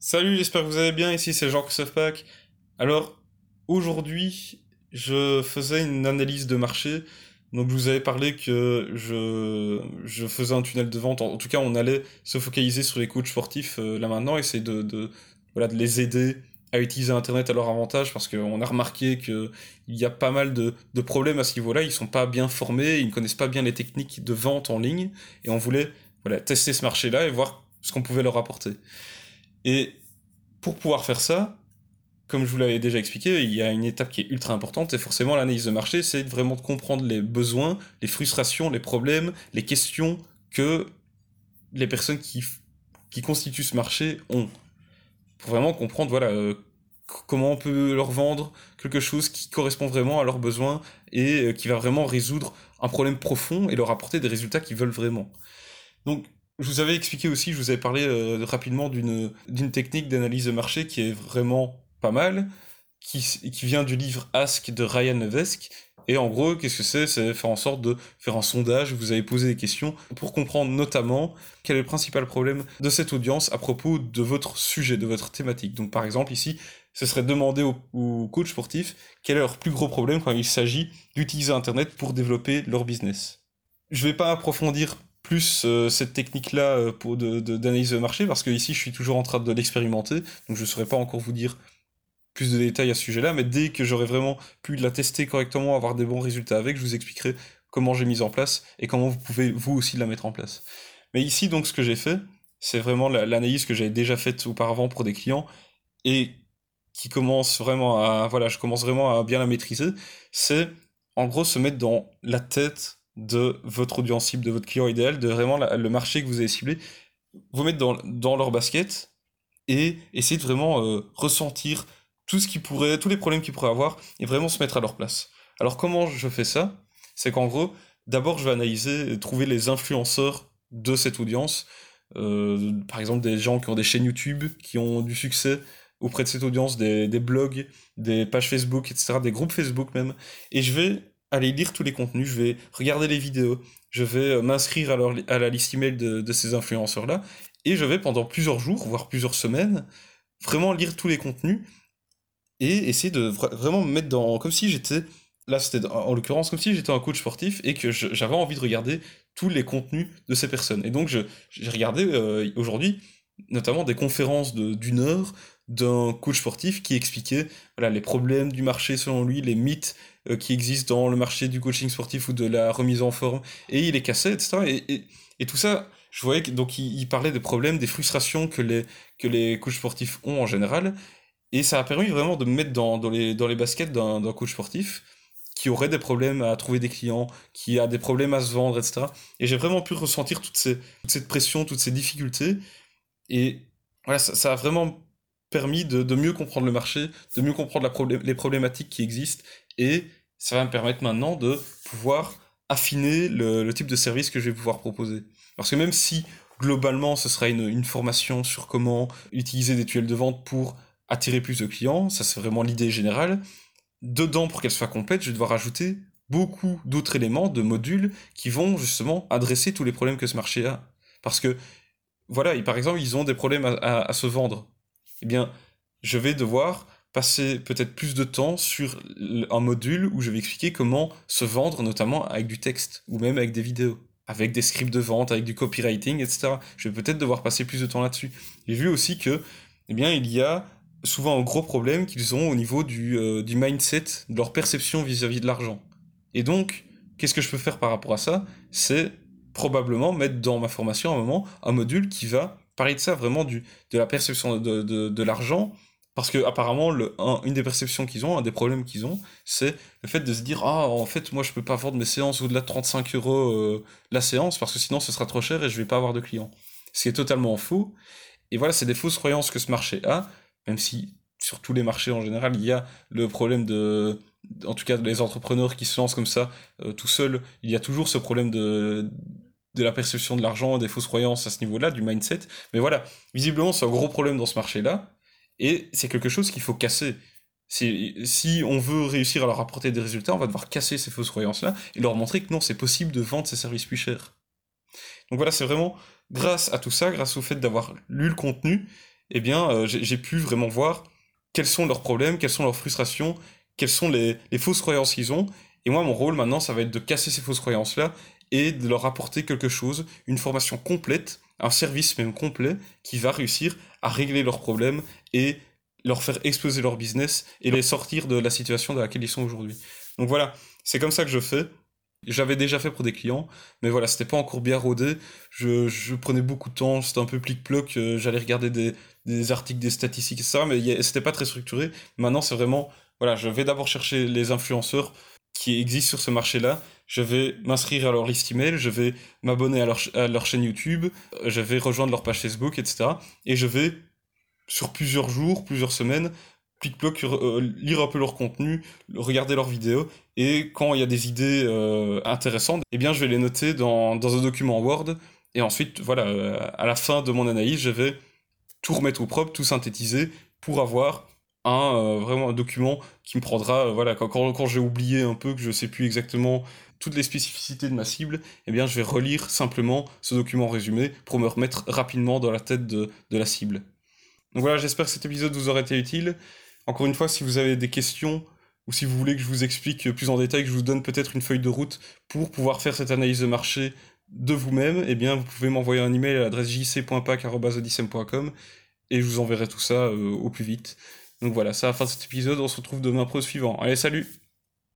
Salut, j'espère que vous allez bien. Ici, c'est Jean-Christophe Pack. Alors, aujourd'hui, je faisais une analyse de marché. Donc, je vous avais parlé que je, je faisais un tunnel de vente. En, tout cas, on allait se focaliser sur les coachs sportifs euh, là maintenant, essayer de, de, voilà, de les aider à utiliser Internet à leur avantage parce qu'on a remarqué qu'il y a pas mal de, de problèmes à ce niveau-là. Ils sont pas bien formés, ils ne connaissent pas bien les techniques de vente en ligne. Et on voulait voilà, tester ce marché-là et voir ce qu'on pouvait leur apporter. Et pour pouvoir faire ça, comme je vous l'avais déjà expliqué, il y a une étape qui est ultra importante, et forcément l'analyse de marché, c'est vraiment de comprendre les besoins, les frustrations, les problèmes, les questions que les personnes qui, qui constituent ce marché ont. Pour vraiment comprendre, voilà, euh, comment on peut leur vendre quelque chose qui correspond vraiment à leurs besoins et euh, qui va vraiment résoudre un problème profond et leur apporter des résultats qu'ils veulent vraiment. Donc, je vous avais expliqué aussi, je vous avais parlé euh, rapidement d'une technique d'analyse de marché qui est vraiment pas mal, qui, vient du livre Ask de Ryan Levesque. Et en gros, qu'est-ce que c'est? C'est faire en sorte de faire un sondage, vous avez posé des questions pour comprendre notamment quel est le principal problème de cette audience à propos de votre sujet, de votre thématique. Donc par exemple ici, ce serait demander aux, coachs sportifs quel est leur plus gros problème quand il s'agit d'utiliser Internet pour développer leur business. Je vais pas approfondir plus euh, cette technique-là euh, pour d'analyse de, marché, parce que ici je suis toujours en train de l'expérimenter, donc je ne saurais pas encore vous dire plus de détails à ce sujet-là, mais dès que j'aurai vraiment pu la tester correctement, avoir des bons résultats avec, je vous expliquerai comment j'ai mis en place et comment vous pouvez vous aussi la mettre en place. Mais ici donc ce que j'ai fait, c'est vraiment l'analyse que j'avais déjà faite auparavant pour des clients et qui commence vraiment à voilà, je commence vraiment à bien la maîtriser, c'est en gros se mettre dans la tête de votre audience cible, de votre client idéal, de vraiment le marché que vous avez ciblé, vous mettre dans, dans leur basket et essayer de vraiment euh, ressentir tout ce qui pourrait, tous les problèmes qu'ils pourraient avoir et vraiment se mettre à leur place. Alors comment je fais ça? C'est qu'en gros, d'abord je vais analyser et trouver les influenceurs de cette audience, euh, par exemple des gens qui ont des chaînes YouTube, qui ont du succès auprès de cette audience, des, des blogs, des pages Facebook, etc., des groupes Facebook même, et je vais aller lire tous les contenus, je vais regarder les vidéos, je vais euh, m'inscrire à, à, la liste email de, de ces influenceurs-là, et je vais pendant plusieurs jours, voire plusieurs semaines, vraiment lire tous les contenus et essayer de vraiment me mettre dans... comme si j'étais... Là, c'était en l'occurrence comme si j'étais un coach sportif et que j'avais envie de regarder tous les contenus de ces personnes. Et donc, j'ai regardé euh, aujourd'hui notamment des conférences d'une heure d'un coach sportif qui expliquait voilà, les problèmes du marché selon lui, les mythes euh, qui existent dans le marché du coaching sportif ou de la remise en forme, et il les cassait, etc. Et, et, tout ça, je voyais que, parlait des problèmes, des frustrations que les, que les coachs sportifs ont en général, et ça a permis vraiment de me mettre dans, dans, les, dans les baskets d'un coach sportif qui aurait des problèmes à trouver des clients, qui a des problèmes à se vendre, etc. Et j'ai vraiment pu ressentir toutes ces, toute cette pression, toutes ces difficultés, et voilà, ça a vraiment permis de, de, mieux comprendre le marché, de mieux comprendre la problé les problématiques qui existent, et ça va me permettre maintenant de pouvoir affiner le, le, type de service que je vais pouvoir proposer. Parce que même si globalement ce sera une, une formation sur comment utiliser des tuiles de vente pour attirer plus de clients, ça c'est vraiment l'idée générale, dedans pour qu'elle soit complète, je vais devoir ajouter beaucoup d'autres éléments, de modules qui vont justement adresser tous les problèmes que ce marché a. Parce que, voilà, par exemple, ils ont des problèmes à, à, à se vendre eh bien, je vais devoir passer peut-être plus de temps sur un module où je vais expliquer comment se vendre, notamment avec du texte, ou même avec des vidéos, avec des scripts de vente, avec du copywriting, etc. Je vais peut-être devoir passer plus de temps là-dessus. J'ai vu aussi que, eh bien, il y a souvent un gros problème qu'ils ont au niveau du, euh, du mindset, de leur perception vis-à-vis -vis de l'argent. Et donc, qu'est-ce que je peux faire par rapport à ça? C'est probablement mettre dans ma formation à un moment un module qui va parler de ça vraiment du, de la perception de, de, l'argent, parce que apparemment une des perceptions qu'ils ont, un des problèmes qu'ils ont, c'est le fait de se dire ah en fait moi je peux pas vendre mes séances au-delà de 35 euros euh, la séance parce que sinon ce sera trop cher et je vais pas avoir de clients. Ce qui est totalement faux. Et voilà, c'est des fausses croyances que ce marché a, même si sur tous les marchés en général il y a le problème de en tout cas les entrepreneurs qui se lancent comme ça euh, tout seuls, il y a toujours ce problème de de la perception de l'argent, des fausses croyances à ce niveau-là, du mindset. Mais voilà, visiblement, c'est un gros problème dans ce marché-là, et c'est quelque chose qu'il faut casser. Si on veut réussir à leur apporter des résultats, on va devoir casser ces fausses croyances-là et leur montrer que non, c'est possible de vendre ces services plus chers. Donc voilà, c'est vraiment grâce à tout ça, grâce au fait d'avoir lu le contenu eh bien, euh, j'ai pu vraiment voir quels sont leurs problèmes, quelles sont leurs frustrations, quelles sont les, les fausses croyances qu'ils ont. Et moi, mon rôle maintenant, ça va être de casser ces fausses croyances-là et de leur apporter quelque chose, une formation complète, un service même complet, qui va réussir à régler leurs problèmes et leur faire exploser leur business et les sortir de la situation dans laquelle ils sont aujourd'hui. Donc voilà, c'est comme ça que je fais. J'avais déjà fait pour des clients, mais voilà, c'était pas encore bien rodé. Je, je prenais beaucoup de temps, c'était un peu plic-ploc, euh, j'allais regarder des, des, articles, des statistiques, etc. Mais c'était pas très structuré. Maintenant, c'est vraiment, voilà, je vais d'abord chercher les influenceurs qui existent sur ce marché-là. Je vais m'inscrire à leur liste email, je vais m'abonner à leur, à leur chaîne YouTube, je vais rejoindre leur page Facebook, etc. Et je vais, sur plusieurs jours, plusieurs semaines, euh, lire un peu leur contenu, regarder leurs vidéos, et quand il y a des idées euh, intéressantes, eh bien je vais les noter dans, dans, un document Word, et ensuite, voilà, euh, à la fin de mon analyse, je vais tout remettre au propre, tout synthétiser, pour avoir un, vraiment un document qui me prendra, voilà, quand, quand, j'ai oublié un peu, que je sais plus exactement toutes les spécificités de ma cible, eh bien je vais relire simplement ce document résumé pour me remettre rapidement dans la tête de, de la cible. Donc voilà, j'espère que cet épisode vous aura été utile. Encore une fois, si vous avez des questions ou si vous voulez que je vous explique plus en détail, que je vous donne peut-être une feuille de route pour pouvoir faire cette analyse de marché de vous-même, eh bien, vous pouvez m'envoyer un email à l'adresse jc.pac.com et je vous enverrai tout ça euh, au plus vite. Donc voilà, ça fin de cet épisode. On se retrouve demain pour le suivant. Allez, salut